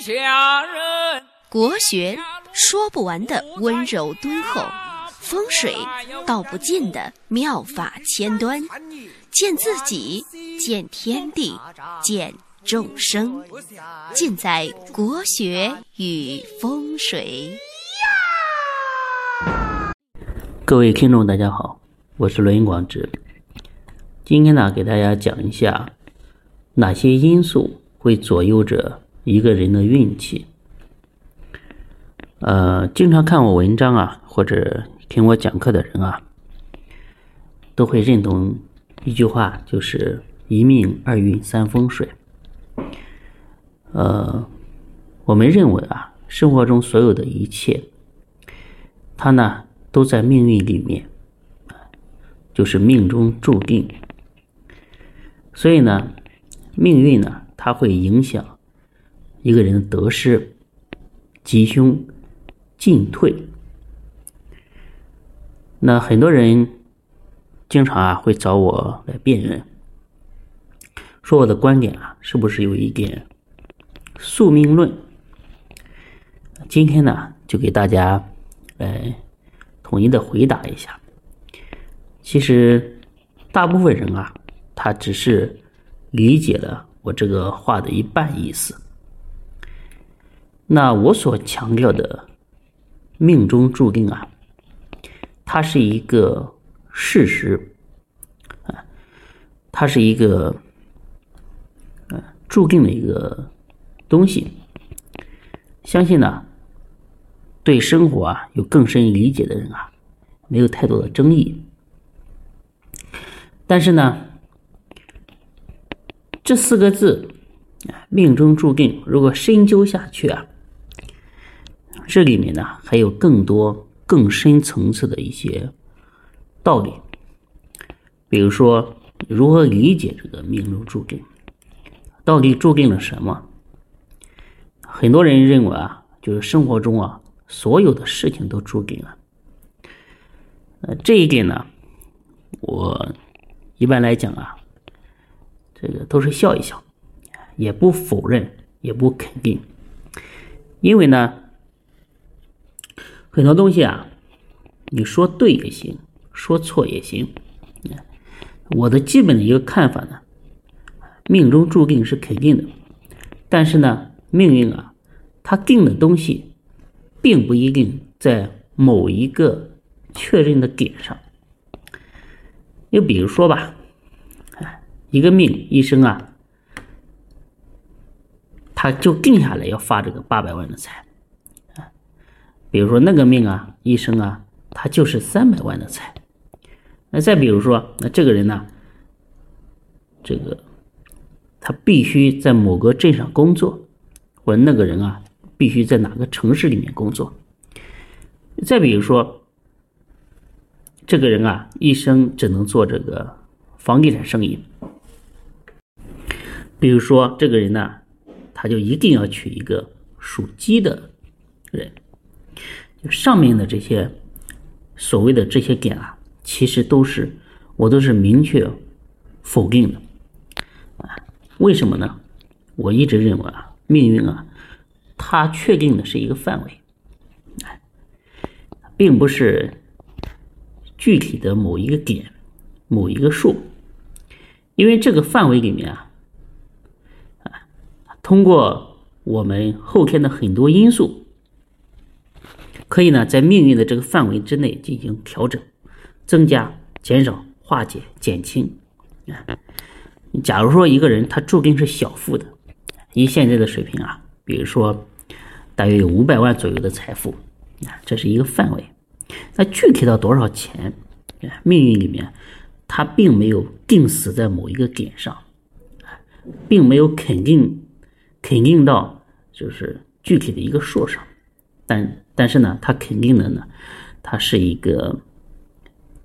下人。国学说不完的温柔敦厚，风水道不尽的妙法千端，见自己，见天地，见众生，尽在国学与风水。各位听众，大家好，我是罗云广志。今天呢，给大家讲一下哪些因素会左右着一个人的运气。呃，经常看我文章啊，或者听我讲课的人啊，都会认同一句话，就是一命二运三风水。呃，我们认为啊，生活中所有的一切，它呢都在命运里面，就是命中注定。所以呢，命运呢，它会影响一个人的得失、吉凶、进退。那很多人经常啊会找我来辩论，说我的观点啊是不是有一点宿命论？今天呢，就给大家来统一的回答一下。其实，大部分人啊。他只是理解了我这个话的一半意思。那我所强调的命中注定啊，它是一个事实啊，它是一个呃注定的一个东西。相信呢，对生活啊有更深理解的人啊，没有太多的争议。但是呢。这四个字，命中注定。如果深究下去啊，这里面呢还有更多更深层次的一些道理。比如说，如何理解这个命中注定？到底注定了什么？很多人认为啊，就是生活中啊，所有的事情都注定了。呃，这一点呢，我一般来讲啊。这个都是笑一笑，也不否认，也不肯定，因为呢，很多东西啊，你说对也行，说错也行。我的基本的一个看法呢，命中注定是肯定的，但是呢，命运啊，它定的东西，并不一定在某一个确认的点上。又比如说吧。一个命一生啊，他就定下来要发这个八百万的财。比如说那个命啊，一生啊，他就是三百万的财。那再比如说，那这个人呢，这个他必须在某个镇上工作，或者那个人啊，必须在哪个城市里面工作。再比如说，这个人啊，一生只能做这个房地产生意。比如说，这个人呢，他就一定要娶一个属鸡的人。就上面的这些所谓的这些点啊，其实都是我都是明确否定的啊。为什么呢？我一直认为啊，命运啊，它确定的是一个范围，并不是具体的某一个点、某一个数，因为这个范围里面啊。通过我们后天的很多因素，可以呢在命运的这个范围之内进行调整、增加、减少、化解、减轻。啊，假如说一个人他注定是小富的，以现在的水平啊，比如说大约有五百万左右的财富，啊，这是一个范围。那具体到多少钱，命运里面他并没有定死在某一个点上，并没有肯定。肯定到就是具体的一个数上，但但是呢，它肯定的呢，它是一个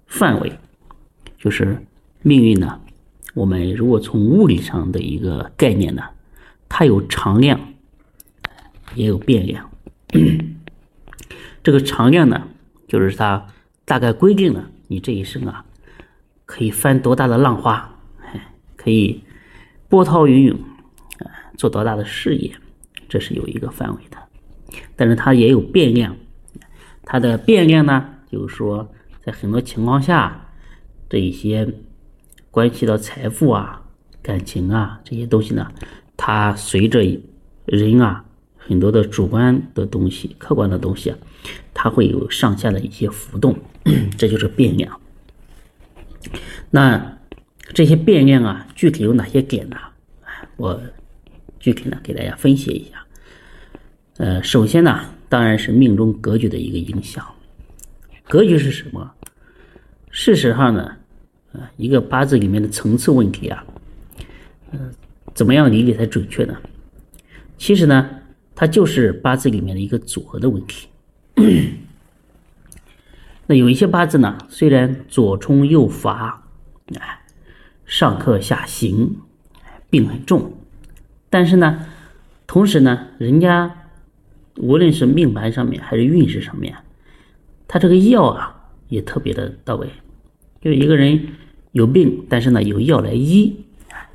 范围，就是命运呢。我们如果从物理上的一个概念呢，它有常量，也有变量。这个常量呢，就是它大概规定了你这一生啊，可以翻多大的浪花，可以波涛汹涌。做多大的事业，这是有一个范围的，但是它也有变量。它的变量呢，就是说在很多情况下，这一些关系到财富啊、感情啊这些东西呢，它随着人啊很多的主观的东西、客观的东西啊，它会有上下的一些浮动，这就是变量。那这些变量啊，具体有哪些点呢？我具体呢给大家分析一下。呃，首先呢，当然是命中格局的一个影响。格局是什么？事实上呢，呃，一个八字里面的层次问题啊，呃，怎么样理解才准确呢？其实呢，它就是八字里面的一个组合的问题。那有一些八字呢，虽然左冲右伐，哎，上克下行，病很重，但是呢，同时呢，人家。无论是命盘上面还是运势上面，他这个药啊也特别的到位。就一个人有病，但是呢有药来医，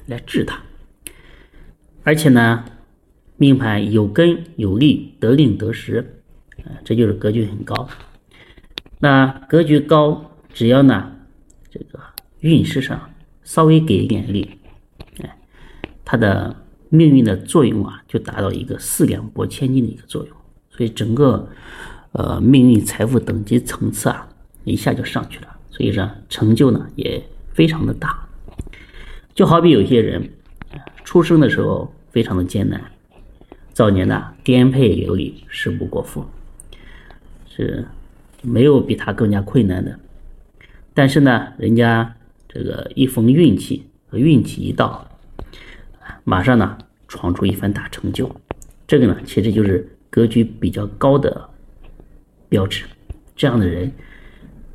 来治他。而且呢，命盘有根有利，得令得时，啊，这就是格局很高。那格局高，只要呢这个运势上稍微给一点力，哎，他的。命运的作用啊，就达到一个四两拨千斤的一个作用，所以整个呃命运财富等级层次啊，一下就上去了，所以说成就呢也非常的大。就好比有些人出生的时候非常的艰难，早年呢颠沛流离，食不果腹，是没有比他更加困难的。但是呢，人家这个一逢运气和运气一到。马上呢，闯出一番大成就，这个呢，其实就是格局比较高的标志。这样的人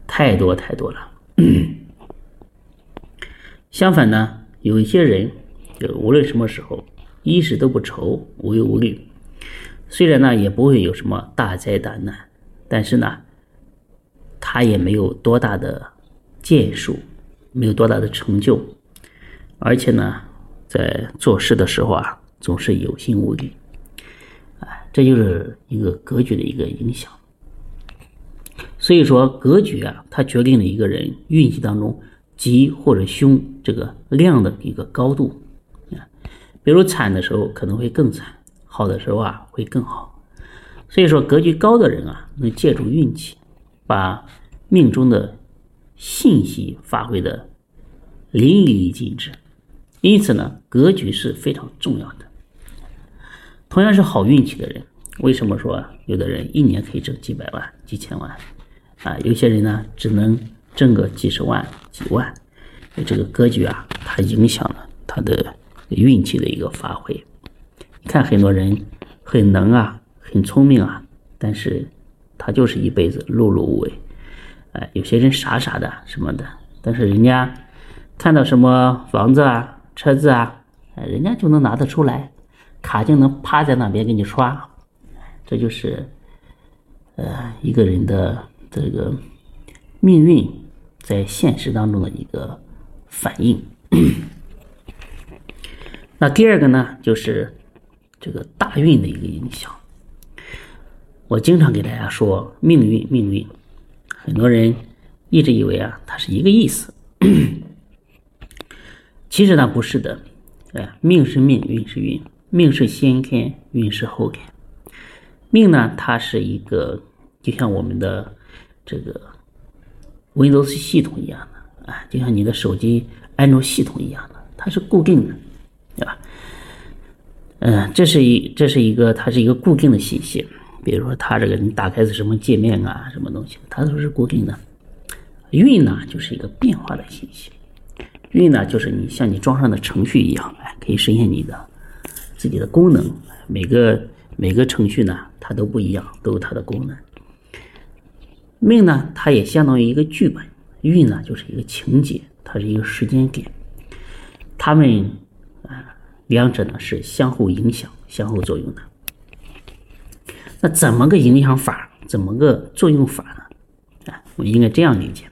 太多太多了。相反呢，有一些人，就无论什么时候，衣食都不愁，无忧无虑。虽然呢，也不会有什么大灾大难，但是呢，他也没有多大的建树，没有多大的成就，而且呢。在做事的时候啊，总是有心无力，哎，这就是一个格局的一个影响。所以说，格局啊，它决定了一个人运气当中吉或者凶这个量的一个高度啊。比如惨的时候可能会更惨，好的时候啊会更好。所以说，格局高的人啊，能借助运气，把命中的信息发挥的淋漓尽致。因此呢，格局是非常重要的。同样是好运气的人，为什么说有的人一年可以挣几百万、几千万啊？有些人呢，只能挣个几十万、几万。这个格局啊，它影响了他的运气的一个发挥。你看，很多人很能啊，很聪明啊，但是他就是一辈子碌碌无为。哎，有些人傻傻的什么的，但是人家看到什么房子啊？车子啊，人家就能拿得出来，卡就能趴在那边给你刷，这就是呃一个人的这个命运在现实当中的一个反应。那第二个呢，就是这个大运的一个影响。我经常给大家说命运，命运，很多人一直以为啊，它是一个意思。其实呢不是的，哎，命是命，运是运，命是先天，运是后天。命呢，它是一个就像我们的这个 Windows 系统一样的，啊，就像你的手机安卓系统一样的，它是固定的，对吧？嗯，这是一这是一个它是一个固定的信息，比如说它这个你打开是什么界面啊，什么东西，它都是固定的。运呢，就是一个变化的信息。运呢，就是你像你装上的程序一样，哎，可以实现你的自己的功能。每个每个程序呢，它都不一样，都有它的功能。命呢，它也相当于一个剧本；运呢，就是一个情节，它是一个时间点。它们啊，两者呢是相互影响、相互作用的。那怎么个影响法？怎么个作用法呢？啊，我应该这样理解，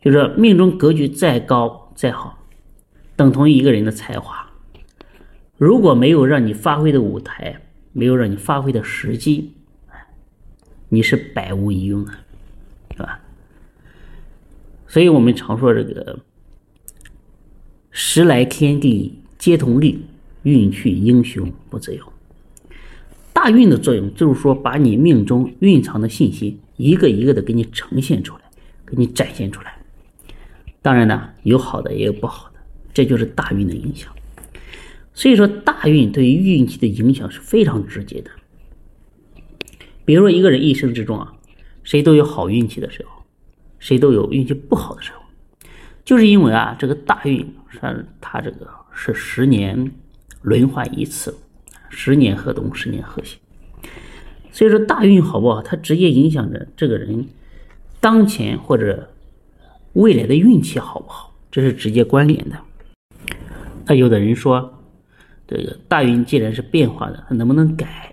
就是命中格局再高。再好，等同于一个人的才华，如果没有让你发挥的舞台，没有让你发挥的时机，你是百无一用的，是吧？所以我们常说这个“时来天地皆同力，运去英雄不自由”。大运的作用就是说，把你命中蕴藏的信息一个一个的给你呈现出来，给你展现出来。当然呢，有好的也有不好的，这就是大运的影响。所以说，大运对于运气的影响是非常直接的。比如说，一个人一生之中啊，谁都有好运气的时候，谁都有运气不好的时候，就是因为啊，这个大运是它这个是十年轮换一次。十年河东，十年河西，所以说大运好不好，它直接影响着这个人当前或者未来的运气好不好，这是直接关联的。那有的人说，这个大运既然是变化的，它能不能改？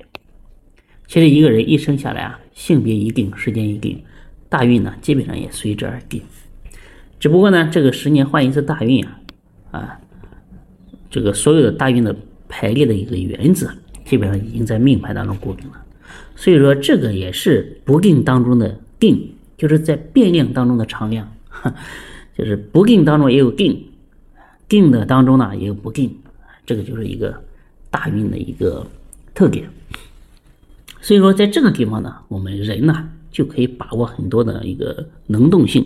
其实一个人一生下来啊，性别一定，时间一定，大运呢基本上也随之而定。只不过呢，这个十年换一次大运啊，啊，这个所有的大运的。排列的一个原则，基本上已经在命盘当中固定了，所以说这个也是不定当中的定，就是在变量当中的常量，就是不定当中也有定，定的当中呢也有不定，这个就是一个大运的一个特点。所以说在这个地方呢，我们人呢就可以把握很多的一个能动性，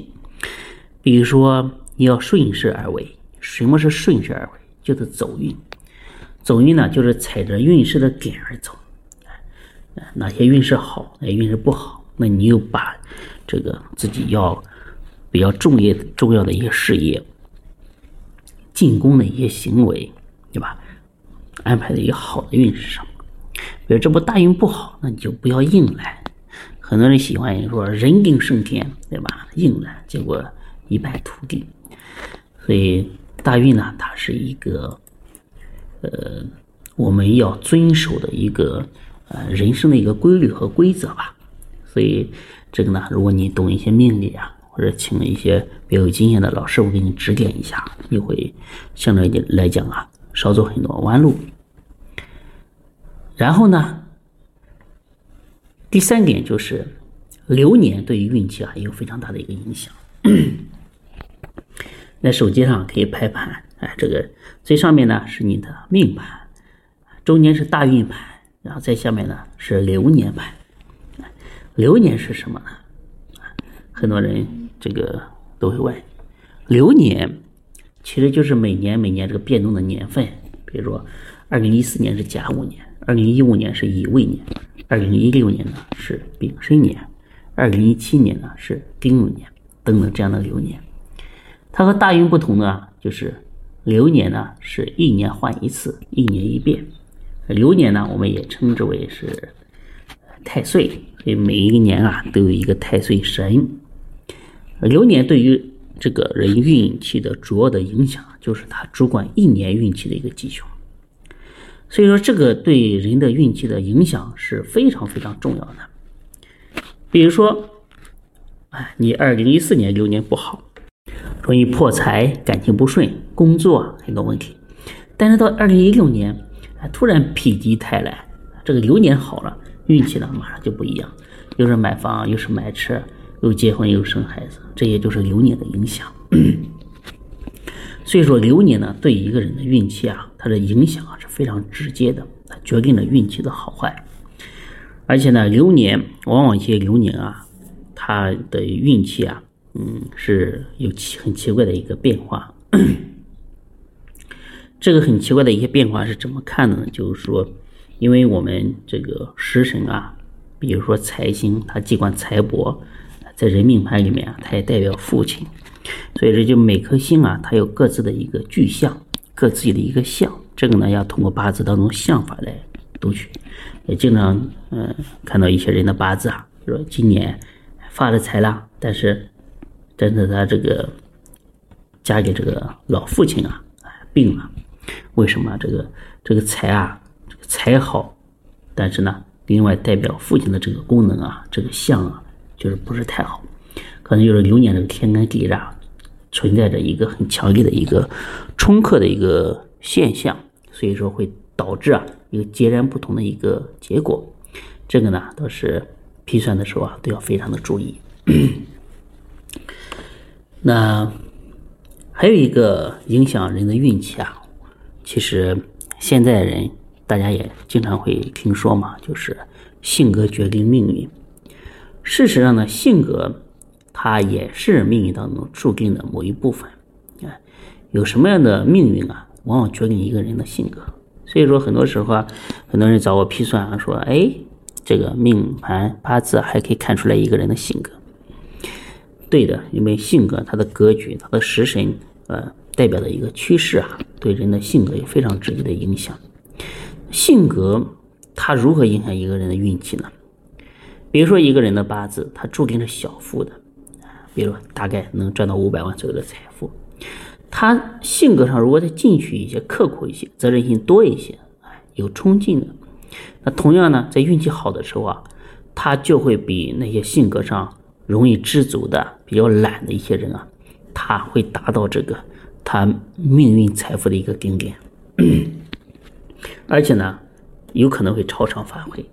比如说你要顺势而为，什么是顺势而为？就是走运。走运呢，就是踩着运势的点而走，哪些运势好，哪些运势不好，那你又把这个自己要比较重要、重要的一些事业、进攻的一些行为，对吧？安排的一个好的运势上。比如这波大运不好，那你就不要硬来。很多人喜欢说“人定胜天”，对吧？硬来，结果一败涂地。所以大运呢，它是一个。呃，我们要遵守的一个呃人生的一个规律和规则吧。所以这个呢，如果你懂一些命理啊，或者请一些比较有经验的老师傅给你指点一下，你会相对来讲啊，少走很多弯路。然后呢，第三点就是流年对于运气啊有非常大的一个影响。在手机上可以拍盘。哎，这个最上面呢是你的命盘，中间是大运盘，然后在下面呢是流年盘。流年是什么呢？很多人这个都会问，流年其实就是每年每年这个变动的年份。比如说，二零一四年是甲午年，二零一五年是乙未年，二零一六年呢是丙申年，二零一七年呢是丁酉年等等这样的流年。它和大运不同呢就是。流年呢是一年换一次，一年一变。流年呢，我们也称之为是太岁，所以每一个年啊都有一个太岁神。流年对于这个人运气的主要的影响，就是它主管一年运气的一个吉凶。所以说，这个对人的运气的影响是非常非常重要的。比如说，哎，你二零一四年流年不好。容易破财，感情不顺，工作很多问题。但是到二零一六年，突然否极泰来，这个流年好了，运气呢马上就不一样，又是买房，又是买车，又结婚，又生孩子，这也就是流年的影响。所以说，流年呢对一个人的运气啊，它的影响啊是非常直接的，它决定了运气的好坏。而且呢，流年往往一些流年啊，它的运气啊。嗯，是有奇很奇怪的一个变化。这个很奇怪的一些变化是怎么看呢？就是说，因为我们这个食神啊，比如说财星，它既管财帛，在人命盘里面啊，它也代表父亲，所以这就每颗星啊，它有各自的一个具象，各自己的一个象。这个呢，要通过八字当中象法来读取。也经常嗯看到一些人的八字啊，说今年发了财了，但是。但是他这个嫁给这个老父亲啊，病了。为什么这个这个财啊，这个财好，但是呢，另外代表父亲的这个功能啊，这个相啊，就是不是太好。可能就是流年这个天干地支，存在着一个很强烈的一个冲克的一个现象，所以说会导致啊一个截然不同的一个结果。这个呢，都是批算的时候啊，都要非常的注意。那还有一个影响人的运气啊，其实现在人大家也经常会听说嘛，就是性格决定命运。事实上呢，性格它也是命运当中注定的某一部分。啊，有什么样的命运啊，往往决定一个人的性格。所以说，很多时候啊，很多人找我批算啊，说，哎，这个命盘八字还可以看出来一个人的性格。对的，因为性格它的格局、它的食神，呃，代表的一个趋势啊，对人的性格有非常直接的影响。性格它如何影响一个人的运气呢？比如说一个人的八字，他注定是小富的，比如大概能赚到五百万左右的财富。他性格上如果再进取一些、刻苦一些、责任心多一些，有冲劲的，那同样呢，在运气好的时候啊，他就会比那些性格上容易知足的、比较懒的一些人啊，他会达到这个他命运财富的一个顶点，而且呢，有可能会超常发挥。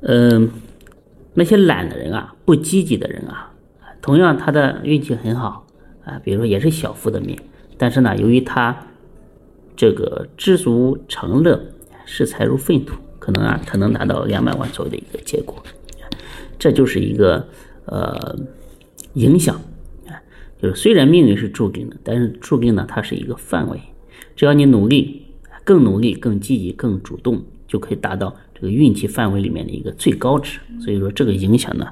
嗯，那些懒的人啊，不积极的人啊，同样他的运气很好。啊，比如说也是小富的命，但是呢，由于他这个知足常乐，视财如粪土，可能啊，他能达到两百万左右的一个结果。这就是一个呃影响啊，就是虽然命运是注定的，但是注定呢，它是一个范围，只要你努力，更努力、更积极、更主动，就可以达到这个运气范围里面的一个最高值。所以说，这个影响呢，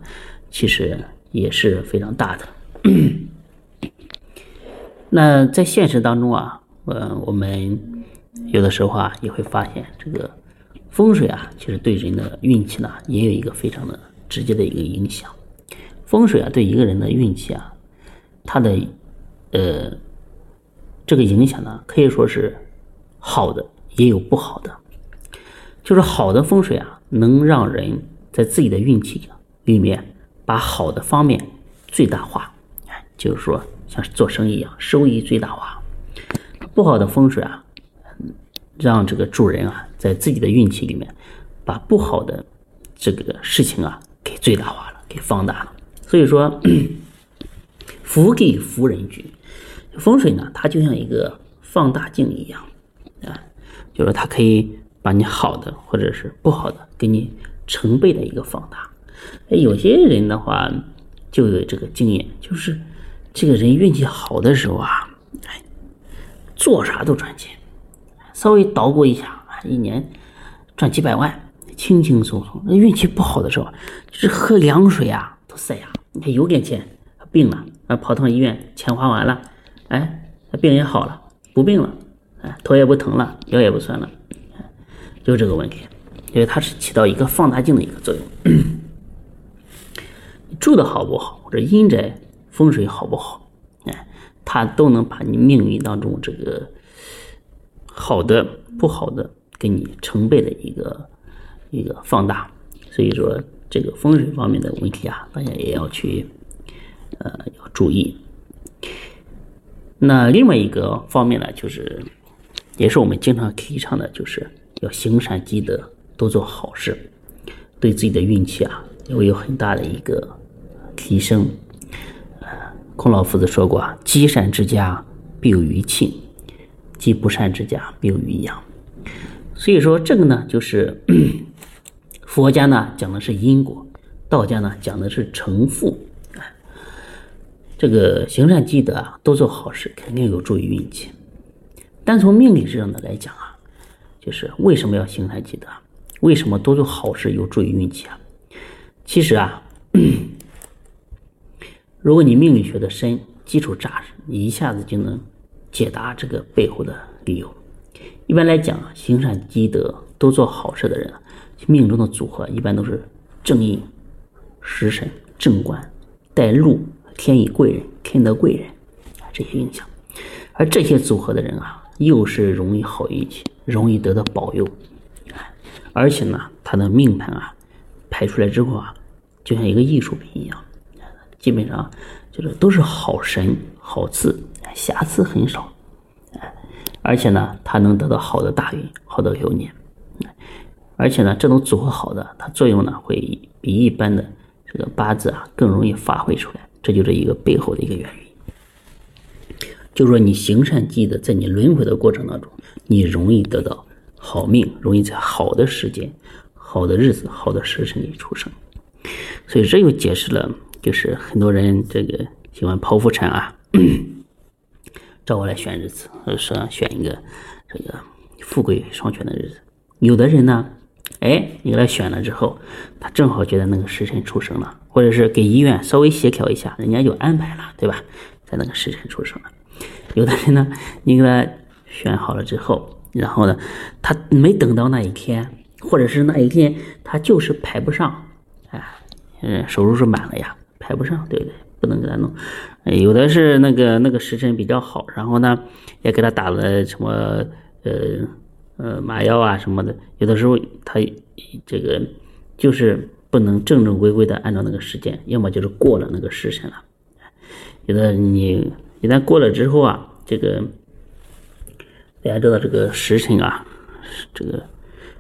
其实也是非常大的。那在现实当中啊，呃，我们有的时候啊也会发现，这个风水啊，其实对人的运气呢也有一个非常的直接的一个影响。风水啊，对一个人的运气啊，它的呃这个影响呢，可以说是好的，也有不好的。就是好的风水啊，能让人在自己的运气里面把好的方面最大化，就是说。像做生意一样，收益最大化。不好的风水啊，让这个主人啊，在自己的运气里面，把不好的这个事情啊，给最大化了，给放大了。所以说，福给福人居，风水呢，它就像一个放大镜一样啊，就是它可以把你好的或者是不好的，给你成倍的一个放大。有些人的话，就有这个经验，就是。这个人运气好的时候啊，哎，做啥都赚钱，稍微捣鼓一下啊，一年赚几百万，轻轻松松。那运气不好的时候，就是喝凉水啊都塞牙。你看有点钱，病了啊，跑趟医院，钱花完了，哎，病也好了，不病了，哎，头也不疼了，腰也不酸了，就是这个问题，因为它是起到一个放大镜的一个作用。住的好不好，或者阴宅。风水好不好？哎，它都能把你命运当中这个好的、不好的给你成倍的一个一个放大。所以说，这个风水方面的问题啊，大家也要去呃要注意。那另外一个方面呢，就是也是我们经常提倡的，就是要行善积德，多做好事，对自己的运气啊，会有很大的一个提升。孔老夫子说过啊：“积善之家必有余庆，积不善之家必有余殃。”所以说，这个呢，就是 佛家呢讲的是因果，道家呢讲的是成负。这个行善积德啊，多做好事，肯定有助于运气。但从命理上的来讲啊，就是为什么要行善积德？为什么多做好事有助于运气啊？其实啊。如果你命理学的深，基础扎实，你一下子就能解答这个背后的理由。一般来讲，行善积德、多做好事的人，命中的组合一般都是正印、食神、正官、带禄、天乙贵人、天德贵人这些影响。而这些组合的人啊，又是容易好运气，容易得到保佑。而且呢，他的命盘啊，排出来之后啊，就像一个艺术品一样。基本上就是都是好神好字，瑕疵很少。而且呢，他能得到好的大运、好的流年。而且呢，这种组合好的，它作用呢会比一般的这个八字啊更容易发挥出来。这就是一个背后的一个原因。就说，你行善积德，在你轮回的过程当中，你容易得到好命，容易在好的时间、好的日子、好的时辰里出生。所以这又解释了，就是很多人这个喜欢剖腹产啊，找我来选日子，说选一个这个富贵双全的日子。有的人呢，哎，你给他选了之后，他正好觉得那个时辰出生了，或者是给医院稍微协调一下，人家就安排了，对吧？在那个时辰出生了。有的人呢，你给他选好了之后，然后呢，他没等到那一天，或者是那一天他就是排不上，哎，嗯，手术室满了呀，排不上，对不对？不能给他弄。有的是那个那个时辰比较好，然后呢，也给他打了什么呃。呃，麻药啊什么的，有的时候他这个就是不能正正规规的按照那个时间，要么就是过了那个时辰了。有的你一旦过了之后啊，这个大家知道这个时辰啊，这个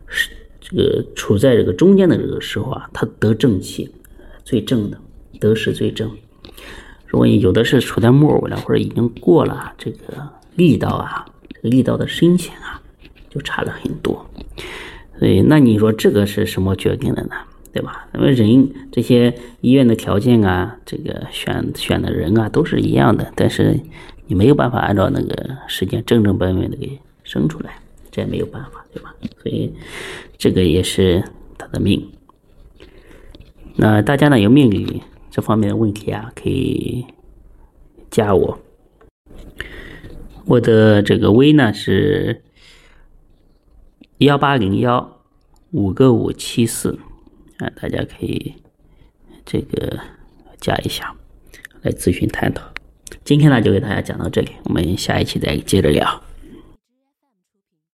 是这个处在这个中间的这个时候啊，它得正气最正的，得时最正。如果你有的是处在末尾了，或者已经过了这个力道啊，力道的深浅啊。就差了很多，所以那你说这个是什么决定的呢？对吧？那么人这些医院的条件啊，这个选选的人啊，都是一样的，但是你没有办法按照那个时间正正本本的给生出来，这也没有办法，对吧？所以这个也是他的命。那大家呢有命理这方面的问题啊，可以加我，我的这个微呢是。幺八零幺五个五七四啊，大家可以这个加一下来咨询探讨。今天呢就给大家讲到这里，我们下一期再接着聊。